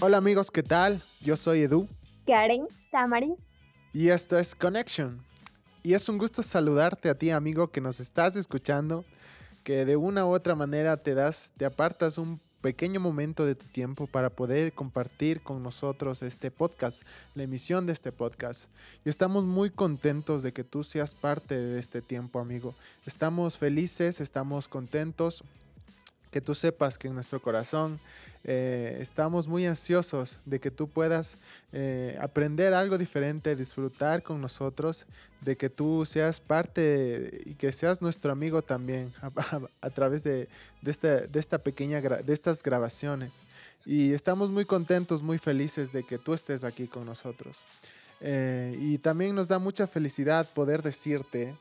Hola amigos, ¿qué tal? Yo soy Edu. Karen, Tamaris. Y esto es Connection. Y es un gusto saludarte a ti, amigo, que nos estás escuchando, que de una u otra manera te das, te apartas un pequeño momento de tu tiempo para poder compartir con nosotros este podcast, la emisión de este podcast. Y estamos muy contentos de que tú seas parte de este tiempo, amigo. Estamos felices, estamos contentos que tú sepas que en nuestro corazón eh, estamos muy ansiosos de que tú puedas eh, aprender algo diferente, disfrutar con nosotros, de que tú seas parte y que seas nuestro amigo también a, través de, esta, de esta pequeña, de estas grabaciones. Y estamos muy contentos, muy felices de que tú estés aquí con nosotros. Eh, y también nos da mucha felicidad poder decirte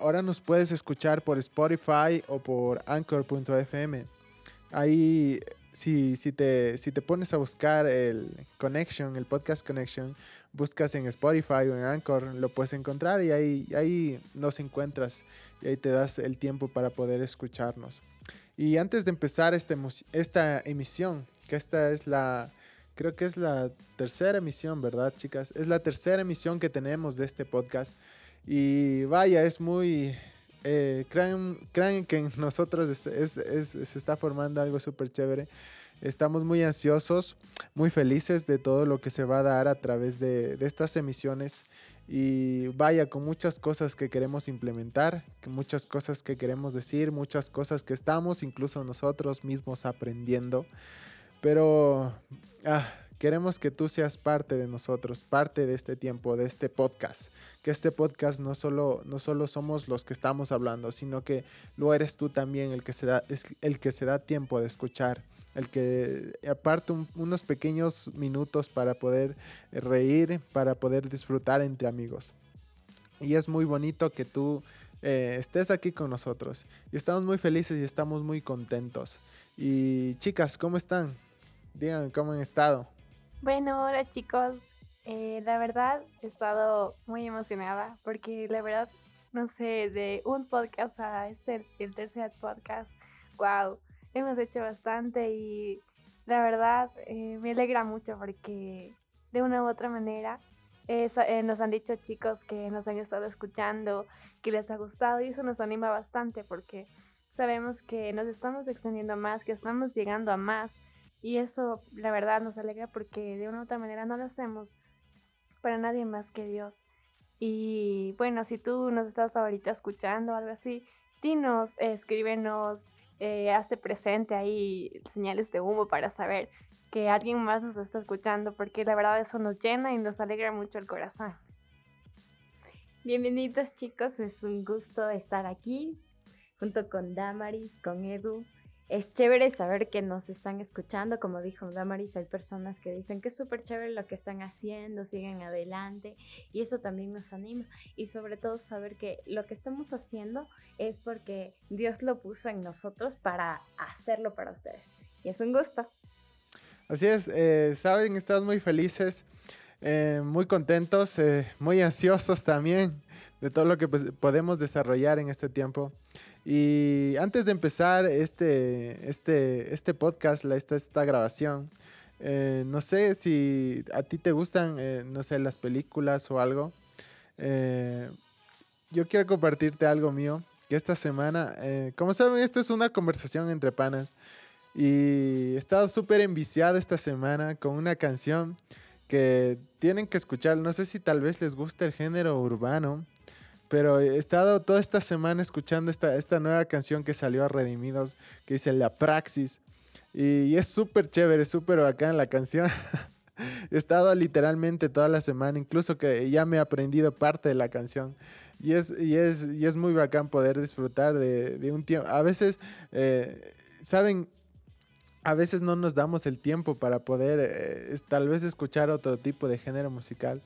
ahora nos puedes escuchar por Spotify o por anchor.fm. Ahí, si, si, te, si te pones a buscar el Connection, el podcast Connection, buscas en Spotify o en Anchor, lo puedes encontrar y ahí, ahí nos encuentras y ahí te das el tiempo para poder escucharnos. Y antes de empezar este, esta emisión, que esta es la, creo que es la tercera emisión, ¿verdad, chicas? Es la tercera emisión que tenemos de este podcast. Y vaya, es muy... Eh, crean, que en nosotros se está formando algo súper chévere. Estamos muy ansiosos, muy felices de todo lo que se va a dar a través de, estas emisiones. Y vaya, con muchas cosas que queremos implementar, muchas cosas que queremos decir, muchas cosas que estamos incluso nosotros mismos aprendiendo. Pero ah, Queremos que tú seas parte de nosotros, parte de este tiempo, de este podcast. Que este podcast no solo, no solo somos los que estamos hablando, sino que lo eres tú también el que se da, el que se da tiempo de escuchar. El que aparte unos pequeños minutos para poder reír, para poder disfrutar entre amigos. Y es muy bonito que tú eh, estés aquí con nosotros. Y estamos muy felices y estamos muy contentos. Y chicas, ¿cómo están? Digan cómo han estado. Bueno, hola chicos. Eh, la verdad he estado muy emocionada porque la verdad, no sé, de un podcast a este, el tercer podcast, wow, hemos hecho bastante y la verdad eh, me alegra mucho porque de una u otra manera eh, nos han dicho chicos que nos han estado escuchando, que les ha gustado y eso nos anima bastante porque sabemos que nos estamos extendiendo más, que estamos llegando a más y eso, la verdad, nos alegra porque de una u otra manera no lo hacemos para nadie más que Dios. Y bueno, si tú nos estás ahorita escuchando o algo así, dinos, escríbenos, eh, hazte presente ahí señales de humo para saber que alguien más nos está escuchando, porque la verdad eso nos llena y nos alegra mucho el corazón. Bienvenidos chicos, es un gusto estar aquí junto con Damaris, con Edu es chévere saber que nos están escuchando, como dijo Damaris, hay personas que dicen que es súper chévere lo que están haciendo, siguen adelante y eso también nos anima. Y sobre todo saber que lo que estamos haciendo es porque Dios lo puso en nosotros para hacerlo para ustedes. Y es un gusto. Así es, eh, saben, estamos muy felices, eh, muy contentos, eh, muy ansiosos también de todo lo que pues, podemos desarrollar en este tiempo. Y antes de empezar este, este, este podcast, esta, esta grabación, eh, no sé si a ti te gustan, eh, no sé, las películas o algo. Eh, yo quiero compartirte algo mío, que esta semana, como saben, esto es una conversación entre panas. Y he estado súper enviciado esta semana con una canción que tienen que escuchar. No sé si tal vez les gusta el género urbano. Pero he estado toda esta semana escuchando esta, esta nueva canción que salió a Redimidos, que dice La Praxis. Y, es súper chévere, súper bacán la canción. he estado literalmente toda la semana, incluso que ya me he aprendido parte de la canción. Y es, y es, y es muy bacán poder disfrutar de, de un tiempo. A veces, eh, ¿saben? A veces no nos damos el tiempo para poder eh, tal vez escuchar otro tipo de género musical.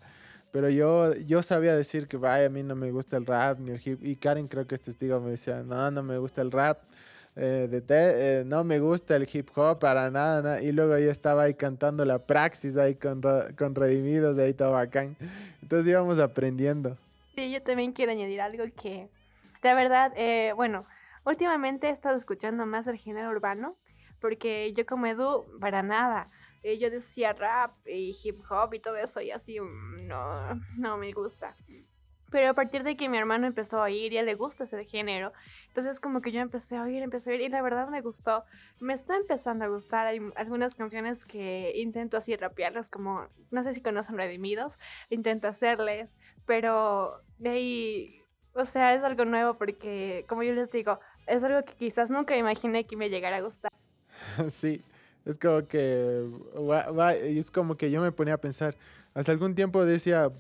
Pero yo, yo sabía decir que, vaya, a mí no me gusta el rap ni el hip. Y Karen creo que es testigo, me decía, no, no me gusta el rap. Eh, de te, eh, no me gusta el hip hop para nada, Y luego yo estaba ahí cantando la praxis ahí con, con Redimidos, ahí todo bacán. Entonces íbamos aprendiendo. Sí, yo también quiero añadir algo que, de verdad, eh, bueno, últimamente he estado escuchando más el género urbano, porque yo como Edu, para nada eh, yo decía rap y hip hop y todo eso y así, mm, no, no me gusta. Pero a partir de que mi hermano empezó a oír, ya le gusta ese género. Entonces como que yo empecé a oír, empecé a oír y la verdad me gustó. Me está empezando a gustar. Hay algunas canciones que intento así rapearlas como, no sé si conocen Redimidos, intento hacerles, pero de ahí, o sea, es algo nuevo porque como yo les digo, es algo que quizás nunca imaginé que me llegara a gustar. Sí, es como que, es como que yo me ponía a pensar, hace algún tiempo decía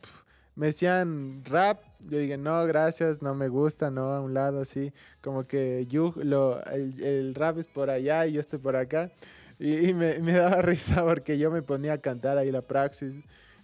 me decían rap, yo dije, no, gracias, no me gusta, no, a un lado así, como que yo, lo, el, rap es por allá y yo estoy por acá. Y, me, me, daba risa porque yo me ponía a cantar ahí la praxis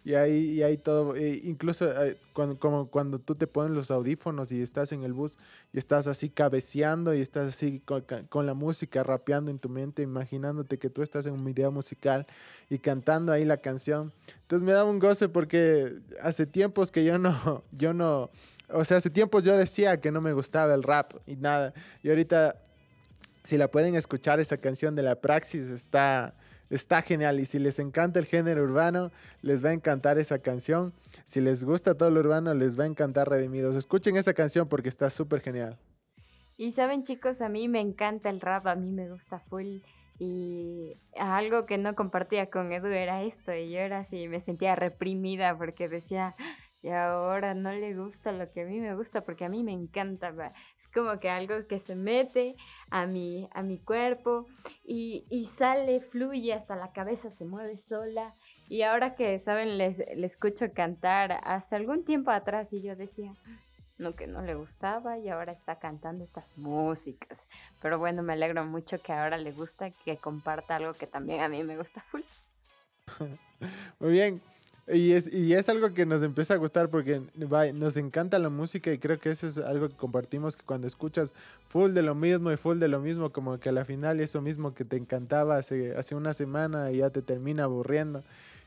y ahí, y ahí todo, e incluso eh, cuando, como cuando tú te pones los audífonos y estás en el bus y estás así cabeceando y estás así con, la música rapeando en tu mente, imaginándote que tú estás en un video musical y cantando ahí la canción. Entonces me daba un goce porque hace tiempos que yo no, yo no, o sea, hace tiempos yo decía que no me gustaba el rap y nada. Y ahorita, si la pueden escuchar, esa canción de la Praxis está Está genial y si les encanta el género urbano, les va a encantar esa canción. Si les gusta todo lo urbano, les va a encantar Redimidos. Escuchen esa canción porque está súper genial. Y saben chicos, a mí me encanta el rap, a mí me gusta full. Y algo que no compartía con Edu era esto. Y yo era así, me sentía reprimida porque decía, y ahora no le gusta lo que a mí me gusta porque a mí me encanta. Como que algo que se mete a mi, a mi cuerpo y, y sale, fluye, hasta la cabeza se mueve sola. Y ahora que, ¿saben? Les, le escucho cantar hace algún tiempo atrás y yo decía, no, que no le gustaba y ahora está cantando estas músicas. Pero bueno, me alegro mucho que ahora le gusta, que comparta algo que también a mí me gusta full. Muy bien. Y es, y es algo que nos empieza a gustar porque nos encanta la música y creo que eso es algo que compartimos, que cuando escuchas full de lo mismo y full de lo mismo, como que a la final eso mismo que te encantaba hace, hace una semana y ya te termina aburriendo.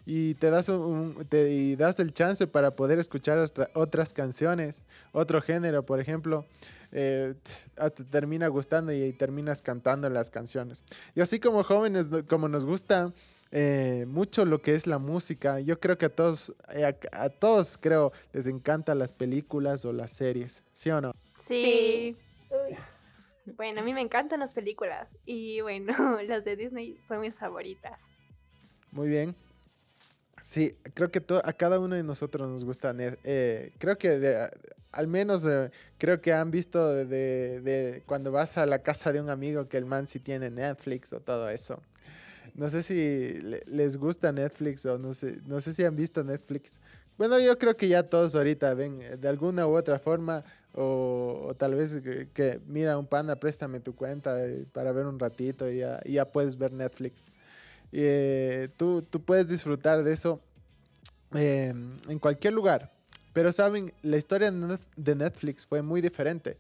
Y te das, un, te, y das el chance para poder escuchar otras canciones, otro género, por ejemplo. Eh, te termina gustando y terminas cantando las canciones. Y así como jóvenes, como nos gusta eh, mucho lo que es la música. Yo creo que a todos, eh, a, todos creo, les encantan las películas o las series, ¿sí o no? Sí. Bueno, a mí me encantan las películas y bueno, las de Disney son mis favoritas. Muy bien. Sí, creo que a cada uno de nosotros nos gusta. Eh, creo que al menos creo que han visto de, de, cuando vas a la casa de un amigo que el man sí tiene Netflix o todo eso. No sé si les gusta Netflix o no sé, no sé si han visto Netflix. Bueno, yo creo que ya todos ahorita ven eh, de alguna u otra forma o, tal vez que, mira un pana, préstame tu cuenta eh, para ver un ratito y ya, ya puedes ver Netflix. Y, eh, tú, tú, puedes disfrutar de eso em, en cualquier lugar. Pero saben, la historia de Netflix fue muy diferente.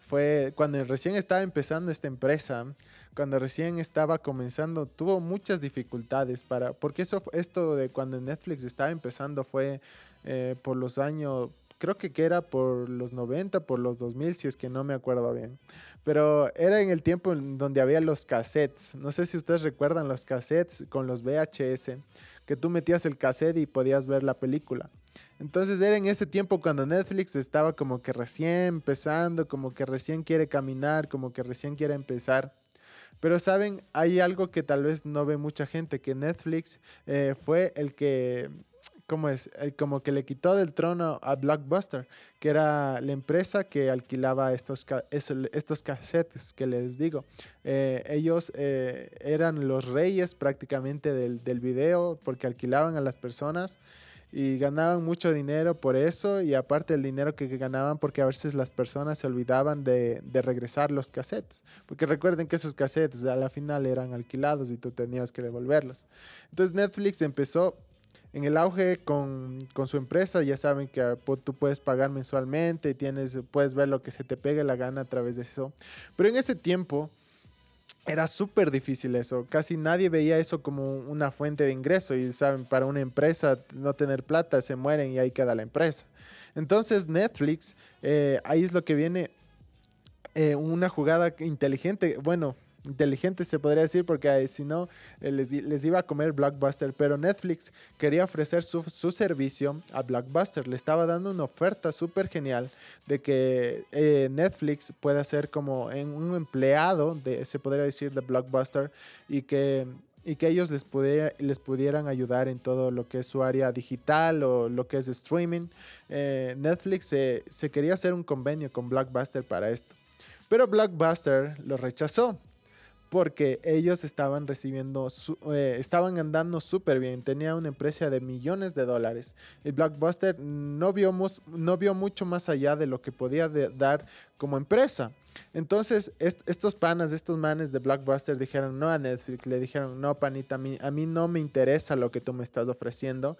Fue cuando recién estaba empezando esta empresa cuando recién estaba comenzando, tuvo muchas dificultades para, porque eso, esto de cuando Netflix estaba empezando fue eh, por los años, creo que, era por los 90, por los 2000, si es que no me acuerdo bien. Pero era en el tiempo en donde había los cassettes. No sé si ustedes recuerdan los cassettes con los VHS, que tú metías el cassette y podías ver la película. Entonces era en ese tiempo cuando Netflix estaba como que recién empezando, como que recién quiere caminar, como que recién quiere empezar. Pero saben, hay algo que tal vez no ve mucha gente, que Netflix eh, fue el que, ¿cómo es? El, como que le quitó del trono a Blockbuster, que era la empresa que alquilaba estos, estos cassettes que les digo. Eh, ellos eh, eran los reyes prácticamente del, del video porque alquilaban a las personas y ganaban mucho dinero por eso y aparte el dinero que ganaban porque a veces las personas se olvidaban de, de, regresar los cassettes, porque recuerden que esos cassettes a la final eran alquilados y tú tenías que devolverlos. Entonces Netflix empezó en el auge con, con su empresa, ya saben que ah, tú puedes pagar mensualmente y tienes, puedes ver lo que se te pegue la gana a través de eso. Pero en ese tiempo era súper difícil eso. Casi nadie veía eso como una fuente de ingreso. Y saben, para una empresa no tener plata, se mueren y ahí queda la empresa. Entonces Netflix, eh, ahí es lo que viene eh, una jugada inteligente. Bueno, inteligente se podría decir, porque si no eh, les, iba a comer Blockbuster, pero Netflix quería ofrecer su, su servicio a Blockbuster, le estaba dando una oferta súper genial de que eh, Netflix pueda ser como un empleado, de, se podría decir, de Blockbuster y que y que ellos les, pudiera, les pudieran ayudar en todo lo que es su área digital o lo que es streaming. Eh, Netflix se quería hacer un convenio con Blockbuster para esto. Pero Blockbuster lo rechazó porque ellos estaban recibiendo, eh, estaban andando súper bien, tenía una empresa de millones de dólares. Y Blockbuster no vio, no vio mucho más allá de lo que podía dar como empresa. Entonces, estos panas, estos manes de Blockbuster dijeron no a Netflix, le dijeron, no, panita, a mí, a mí no me interesa lo que tú me estás ofreciendo.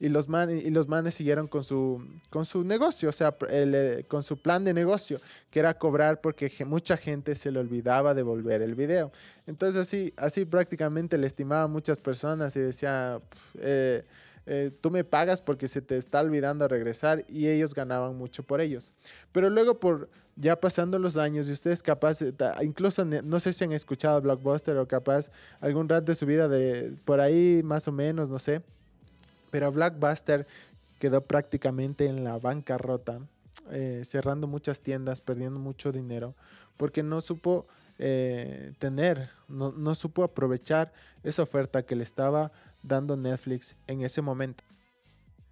Y los, manes, y los manes siguieron con su, con su negocio, o sea, eh, con su plan de negocio, que era cobrar porque mucha gente se le olvidaba devolver el video. Entonces, así, así prácticamente le estimaba a muchas personas y decía, eh, eh, tú me pagas porque se te está olvidando regresar y ellos ganaban mucho por ellos. Pero luego por ya pasando los años y ustedes capaz, incluso no sé si han escuchado Blockbuster o capaz algún rato de su vida de por ahí más o menos, no sé. Pero Blockbuster quedó prácticamente en la bancarrota, eh, cerrando muchas tiendas, perdiendo mucho dinero, porque no supo eh, tener, no, no supo aprovechar esa oferta que le estaba dando Netflix en ese momento.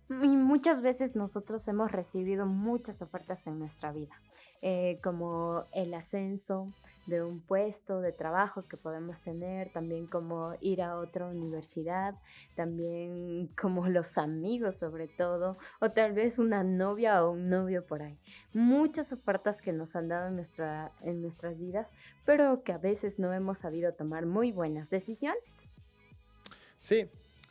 Y muchas veces nosotros hemos recibido muchas ofertas en nuestra vida, eh, como el ascenso de un puesto de trabajo que podemos tener, también como ir a otra universidad, también como los amigos sobre todo, o tal vez una novia o un novio por ahí. Muchas ofertas que nos han dado en, nuestra, en nuestras vidas, pero que a veces no hemos sabido tomar muy buenas decisiones. Sí,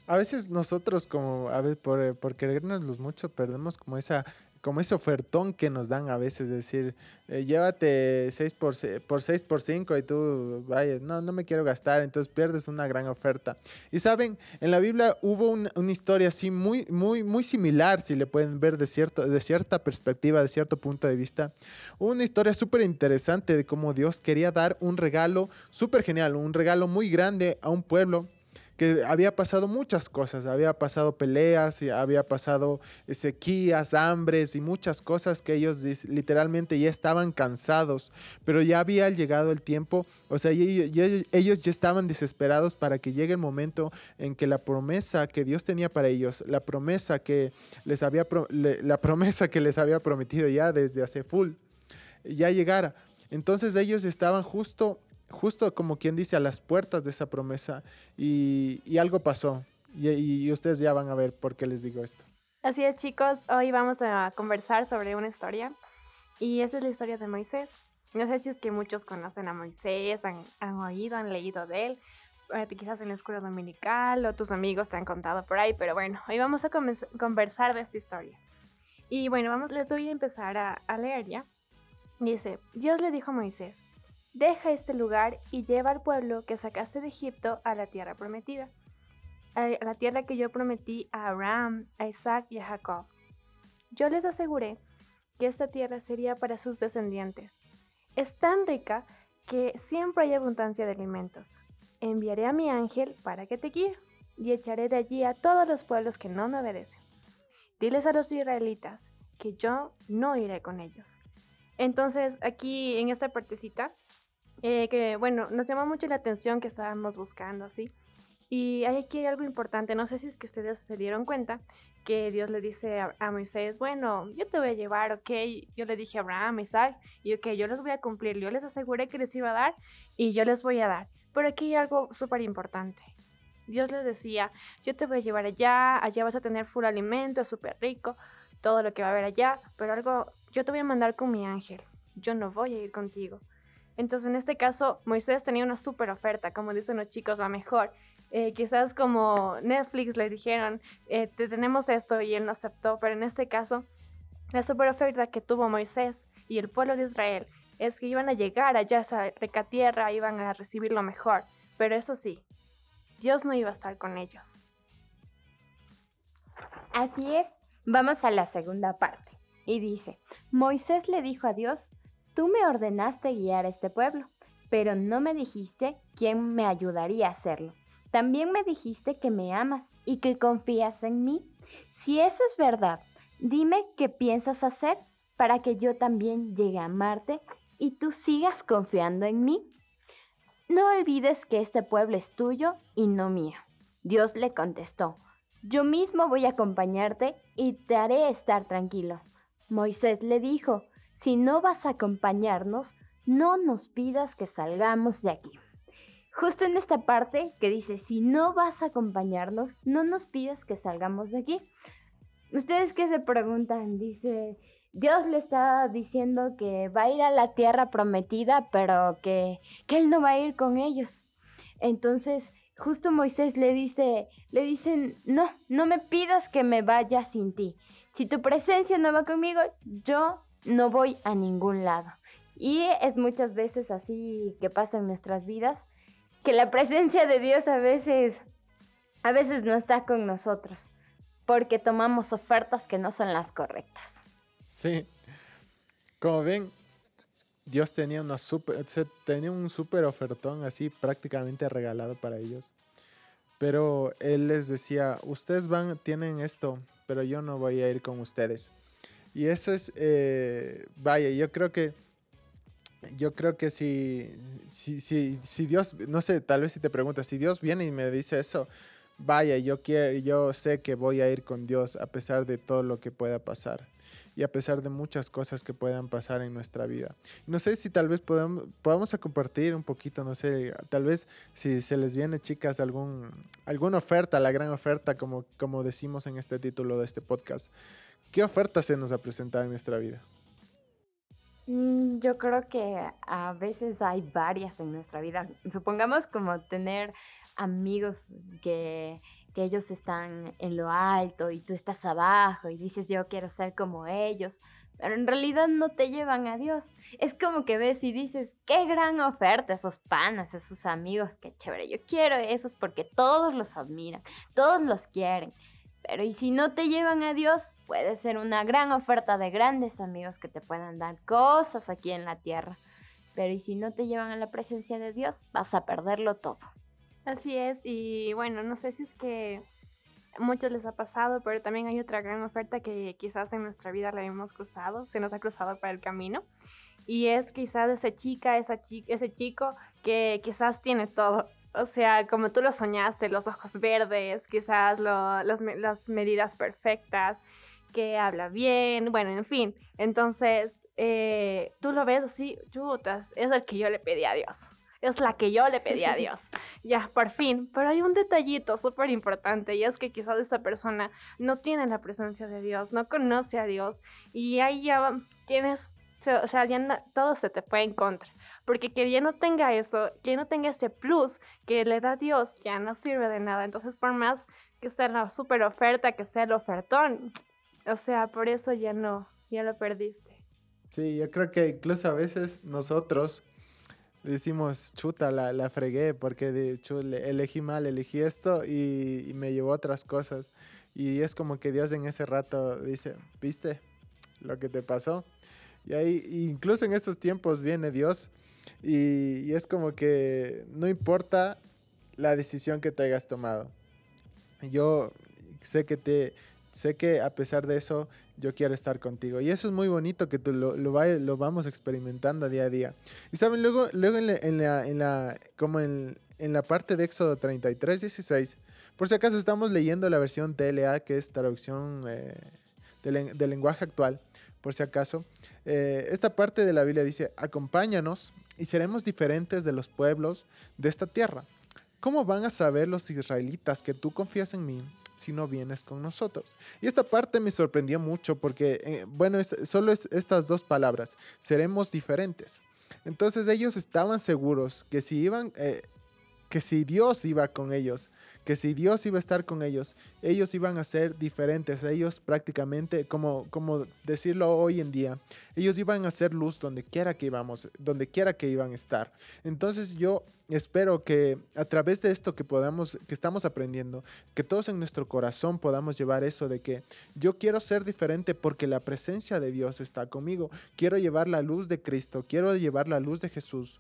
a veces nosotros como, a veces por, por querernos mucho, perdemos como esa como ese ofertón que nos dan a veces, decir, eh, llévate 6 por, por 6 por 5 y tú, vaya, no, no me quiero gastar, entonces pierdes una gran oferta. Y saben, en la Biblia hubo una historia así muy, muy, muy similar, si le pueden ver de, cierto, de cierta perspectiva, de cierto punto de vista. una historia súper interesante de cómo Dios quería dar un regalo súper genial, un regalo muy grande a un pueblo que había pasado muchas cosas, había pasado peleas, y había pasado sequías, hambres y muchas cosas que ellos literalmente ya estaban cansados, pero ya había llegado el tiempo, o sea, ellos ya estaban desesperados para que llegue el momento en que la promesa que Dios tenía para ellos, la promesa que les había, la promesa que les había prometido ya desde hace full, ya llegara. Entonces ellos estaban justo justo como quien dice, a las puertas de esa promesa y, algo pasó. Y, ustedes ya van a ver por qué les digo esto. Así es, chicos, hoy vamos a conversar sobre una historia y esa es la historia de Moisés. No sé si es que muchos conocen a Moisés, han, oído, han leído de él, eh, quizás en la escuela dominical o tus amigos te han contado por ahí, pero bueno, hoy vamos a conversar de esta historia. Y bueno, vamos, les voy a empezar a, a leer ya. Dice, Dios le dijo a Moisés, Deja este lugar y lleva al pueblo que sacaste de Egipto a la tierra prometida, a la tierra que yo prometí a Abraham, a Isaac y a Jacob. Yo les aseguré que esta tierra sería para sus descendientes. Es tan rica que siempre hay abundancia de alimentos. Enviaré a mi ángel para que te guíe y echaré de allí a todos los pueblos que no me obedecen. Diles a los israelitas que yo no iré con ellos. Entonces, aquí en esta partecita, eh, que bueno, nos llama mucho la atención que estábamos buscando, ¿sí? Y hay aquí algo importante, no sé si es que ustedes se dieron cuenta, que Dios le dice a, Moisés, bueno, yo te voy a llevar, ok, yo le dije a Abraham, Isaac, y ok, yo les voy a cumplir, yo les aseguré que les iba a dar y yo les voy a dar. Pero aquí hay algo súper importante. Dios les decía, yo te voy a llevar allá, allá vas a tener full alimento, súper rico, todo lo que va a haber allá, pero algo, yo te voy a mandar con mi ángel, yo no voy a ir contigo. Entonces, en este caso, Moisés tenía una súper oferta, como dicen los chicos, la mejor. Eh, quizás como Netflix le dijeron, eh, te tenemos esto y él no aceptó, pero en este caso, la super oferta que tuvo Moisés y el pueblo de Israel es que iban a llegar allá a esa rica tierra, iban a recibir lo mejor, pero eso sí, Dios no iba a estar con ellos. Así es, vamos a la segunda parte. Y dice, Moisés le dijo a Dios, Tú me ordenaste guiar a este pueblo, pero no me dijiste quién me ayudaría a hacerlo. También me dijiste que me amas y que confías en mí. Si eso es verdad, dime qué piensas hacer para que yo también llegue a amarte y tú sigas confiando en mí. No olvides que este pueblo es tuyo y no mío. Dios le contestó, yo mismo voy a acompañarte y te haré estar tranquilo. Moisés le dijo, si no vas a acompañarnos, no nos pidas que salgamos de aquí. Justo en esta parte que dice, si no vas a acompañarnos, no nos pidas que salgamos de aquí. Ustedes qué se preguntan, dice, Dios le está diciendo que va a ir a la tierra prometida, pero que, que él no va a ir con ellos. Entonces, justo Moisés le dice, le dicen, no, no me pidas que me vaya sin ti. Si tu presencia no va conmigo, yo no voy a ningún lado. Y es muchas veces así que pasa en nuestras vidas, que la presencia de Dios a veces, a veces no está con nosotros, porque tomamos ofertas que no son las correctas. Sí. Como ven, Dios tenía, una super, tenía un súper ofertón así prácticamente regalado para ellos. Pero Él les decía, ustedes van, tienen esto, pero yo no voy a ir con ustedes. Y eso es, eh, vaya, yo creo que, yo creo que si, si, si, si Dios, no sé, tal vez si te preguntas, si Dios viene y me dice eso, vaya, yo quiero, yo sé que voy a ir con Dios a pesar de todo lo que pueda pasar y a pesar de muchas cosas que puedan pasar en nuestra vida. No sé si tal vez podamos, podamos compartir un poquito, no sé, tal vez si se les viene, chicas, algún, alguna oferta, la gran oferta, como, como decimos en este título de este podcast. ¿Qué oferta se nos ha presentado en nuestra vida? Mm, yo creo que a veces hay varias en nuestra vida. Supongamos como tener amigos que que ellos están en lo alto y tú estás abajo y dices yo quiero ser como ellos, pero en realidad no te llevan a Dios. Es como que ves y dices, qué gran oferta, esos panas, esos amigos, qué chévere, yo quiero esos porque todos los admiran, todos los quieren. Pero y si no te llevan a Dios, puede ser una gran oferta de grandes amigos que te puedan dar cosas aquí en la tierra. Pero y si no te llevan a la presencia de Dios, vas a perderlo todo. Así es, y bueno, no sé si es que muchos les ha pasado, pero también hay otra gran oferta que quizás en nuestra vida la hemos cruzado, se nos ha cruzado para el camino. Y es quizás esa chica, esa ese chico que quizás tiene todo. O sea, como tú lo soñaste, los ojos verdes, quizás las medidas perfectas, que habla bien, bueno, en fin. Entonces, eh, tú lo ves así, chutas, es el que yo le pedí a Dios es la que yo le pedí a Dios. ya, por fin. Pero hay un detallito súper importante y es que quizás esta persona no tiene la presencia de Dios, no conoce a Dios y ahí ya tienes, o sea, ya todo se te fue en contra. Porque que ya no tenga eso, que no tenga ese plus que le da Dios, ya no sirve de nada. Entonces, por más que sea la super oferta, que sea el ofertón, o sea, por eso ya no, ya lo perdiste. Sí, yo creo que incluso a veces nosotros decimos, chuta, la, la fregué porque de hecho elegí mal, elegí esto y, me llevó a otras cosas. Y es como que Dios en ese rato dice, viste lo que te pasó. Y ahí, incluso en estos tiempos viene Dios y, y es como que no importa la decisión que te hayas tomado. Yo sé que te, sé que a pesar de eso, yo quiero estar contigo. Y eso es muy bonito que tú lo, lo, lo vamos experimentando día a día. Y saben, luego, luego en, la, en, la, en la, como en, en, la parte de Éxodo 33, 16, por si acaso estamos leyendo la versión TLA, que es traducción eh, del, lenguaje actual, por si acaso. Eh, esta parte de la Biblia dice, acompáñanos y seremos diferentes de los pueblos de esta tierra. ¿Cómo van a saber los israelitas que tú confías en mí si no vienes con nosotros. Y esta parte me sorprendió mucho porque, eh, bueno, solo es estas dos palabras, seremos diferentes. Entonces ellos estaban seguros que si iban, eh, que si Dios iba con ellos, que si Dios iba a estar con ellos, ellos iban a ser diferentes. Ellos prácticamente, como, como decirlo hoy en día, ellos iban a ser luz donde quiera que íbamos, donde quiera que iban a estar. Entonces yo espero que a través de esto que podamos, que estamos aprendiendo, que todos en nuestro corazón podamos llevar eso de que yo quiero ser diferente porque la presencia de Dios está conmigo. Quiero llevar la luz de Cristo, quiero llevar la luz de Jesús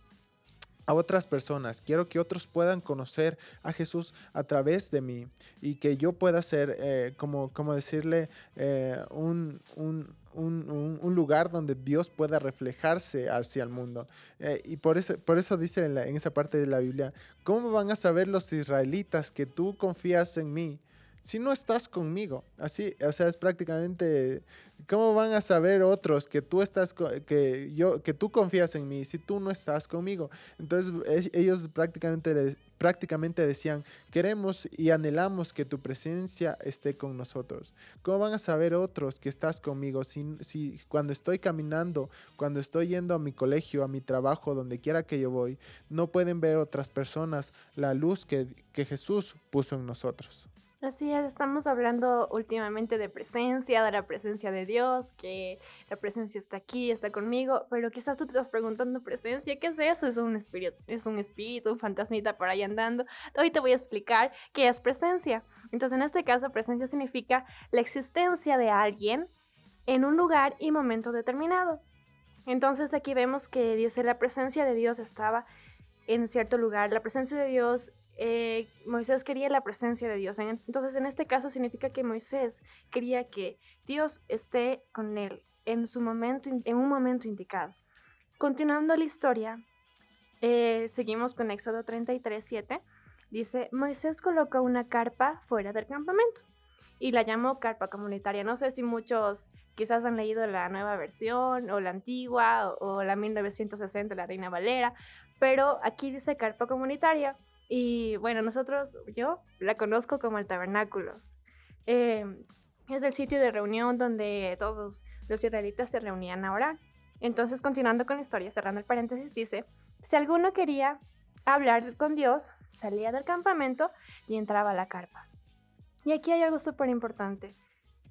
a otras personas. Quiero que otros puedan conocer a Jesús a través de mí y que yo pueda ser, eh, como, como decirle, eh, un, un, un, un, lugar donde Dios pueda reflejarse hacia el mundo. Eh, y por eso, por eso dice en, en esa parte de la Biblia, ¿cómo van a saber los israelitas que tú confías en mí? Si no estás conmigo? Así, o sea, es prácticamente, ¿cómo van a saber otros que tú estás, que yo, que tú confías en mí si tú no estás conmigo? Entonces ellos prácticamente, prácticamente decían, queremos y anhelamos que tu presencia esté con nosotros. ¿Cómo van a saber otros que estás conmigo si, si cuando estoy caminando, cuando estoy yendo a mi colegio, a mi trabajo, donde quiera que yo voy, no pueden ver otras personas la luz que, que Jesús puso en nosotros? Así es, estamos hablando últimamente de presencia, de la presencia de Dios, que la presencia está aquí, está conmigo, pero quizás tú te estás preguntando presencia, ¿qué es eso? Es un espíritu, es un espíritu, un fantasmita por ahí andando. Hoy te voy a explicar qué es presencia. Entonces, en este caso, presencia significa la existencia de alguien en un lugar y momento determinado. Entonces, aquí vemos que dice la presencia de Dios estaba en cierto lugar, la presencia de Dios eh, Moisés quería la presencia de Dios. Entonces, en este caso significa que Moisés quería que Dios esté con él en su momento, en un momento indicado. Continuando la historia, eh, seguimos con Éxodo 33, 7. Dice, Moisés colocó una carpa fuera del campamento y la llamó carpa comunitaria. No sé si muchos quizás han leído la nueva versión o la antigua o, o la 1960, la Reina Valera, pero aquí dice carpa comunitaria y bueno, nosotros, yo la conozco como el tabernáculo. Em, es el sitio de reunión donde todos los israelitas se reunían a orar. Entonces, continuando con la historia, cerrando el paréntesis, dice, si alguno quería hablar con Dios, salía del campamento y entraba a la carpa. Y aquí hay algo súper importante,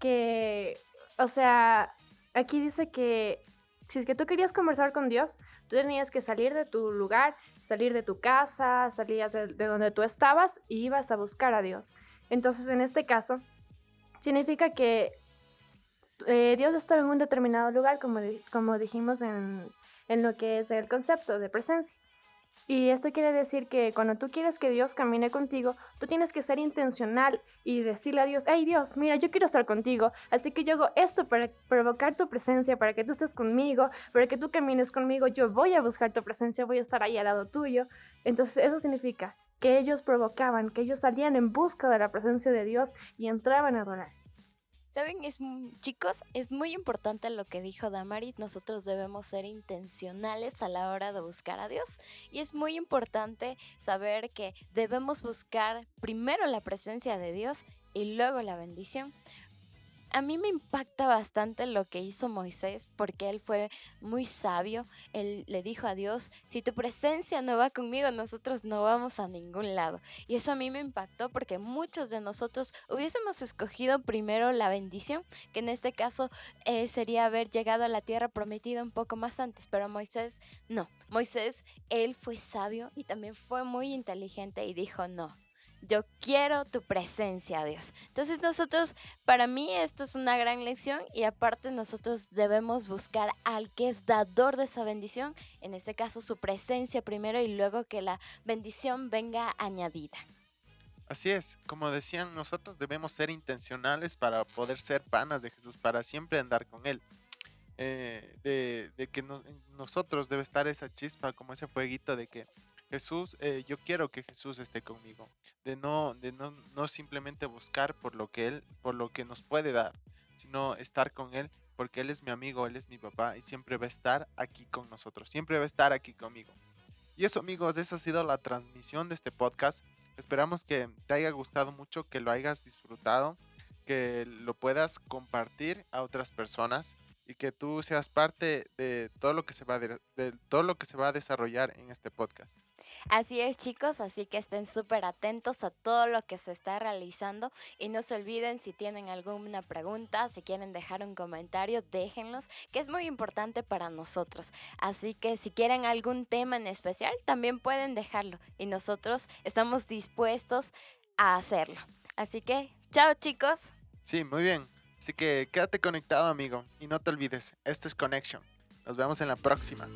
que, o sea, aquí dice que si es que tú querías conversar con Dios, tú tenías que salir de tu lugar, salir de tu casa, salías de, donde tú estabas y ibas a buscar a Dios. Entonces, en este caso, significa que eh, Dios estaba en un determinado lugar, como, como dijimos en, en lo que es el concepto de presencia. Y esto quiere decir que cuando tú quieres que Dios camine contigo, tú tienes que ser intencional y decirle a Dios, hey Dios, mira, yo quiero estar contigo, así que yo hago esto para provocar tu presencia, para que tú estés conmigo, para que tú camines conmigo, yo voy a buscar tu presencia, voy a estar ahí al lado tuyo. Entonces eso significa que ellos provocaban, que ellos salían en busca de la presencia de Dios y entraban a adorar. Saben, es, chicos, es muy importante lo que dijo Damaris. Nosotros debemos ser intencionales a la hora de buscar a Dios. Y es muy importante saber que debemos buscar primero la presencia de Dios y luego la bendición a mí me impacta bastante lo que hizo Moisés porque él fue muy sabio. Él le dijo a Dios, si tu presencia no va conmigo, nosotros no vamos a ningún lado. Y eso a mí me impactó porque muchos de nosotros hubiésemos escogido primero la bendición, que en este caso eh, sería haber llegado a la tierra prometida un poco más antes, pero Moisés no. Moisés, él fue sabio y también fue muy inteligente y dijo, no, yo quiero tu presencia, Dios. Entonces nosotros, para mí esto es una gran lección y aparte nosotros debemos buscar al que es dador de esa bendición, en este caso su presencia primero y luego que la bendición venga añadida. Así es, como decían, nosotros debemos ser intencionales para poder ser panas de Jesús, para siempre andar con Él. Eh, de, que nosotros debe estar esa chispa, como ese fueguito de que Jesús, eh, yo quiero que Jesús esté conmigo, de no, de no, no simplemente buscar por lo que Él, por lo que nos puede dar, sino estar con Él, porque Él es mi amigo, Él es mi papá y siempre va a estar aquí con nosotros, siempre va a estar aquí conmigo. Y eso amigos, esa ha sido la transmisión de este podcast. Esperamos que te haya gustado mucho, que lo hayas disfrutado, que lo puedas compartir a otras personas y que tú seas parte de todo lo que se va de, todo lo que se va a desarrollar en este podcast. Así es, chicos, así que estén súper atentos a todo lo que se está realizando y no se olviden si tienen alguna pregunta, si quieren dejar un comentario, déjenlos, que es muy importante para nosotros. Así que si quieren algún tema en especial, también pueden dejarlo y nosotros estamos dispuestos a hacerlo. Así que, chao, chicos. Sí, muy bien. Así que quédate conectado, amigo, y no te olvides, esto es Connection. Nos vemos en la próxima.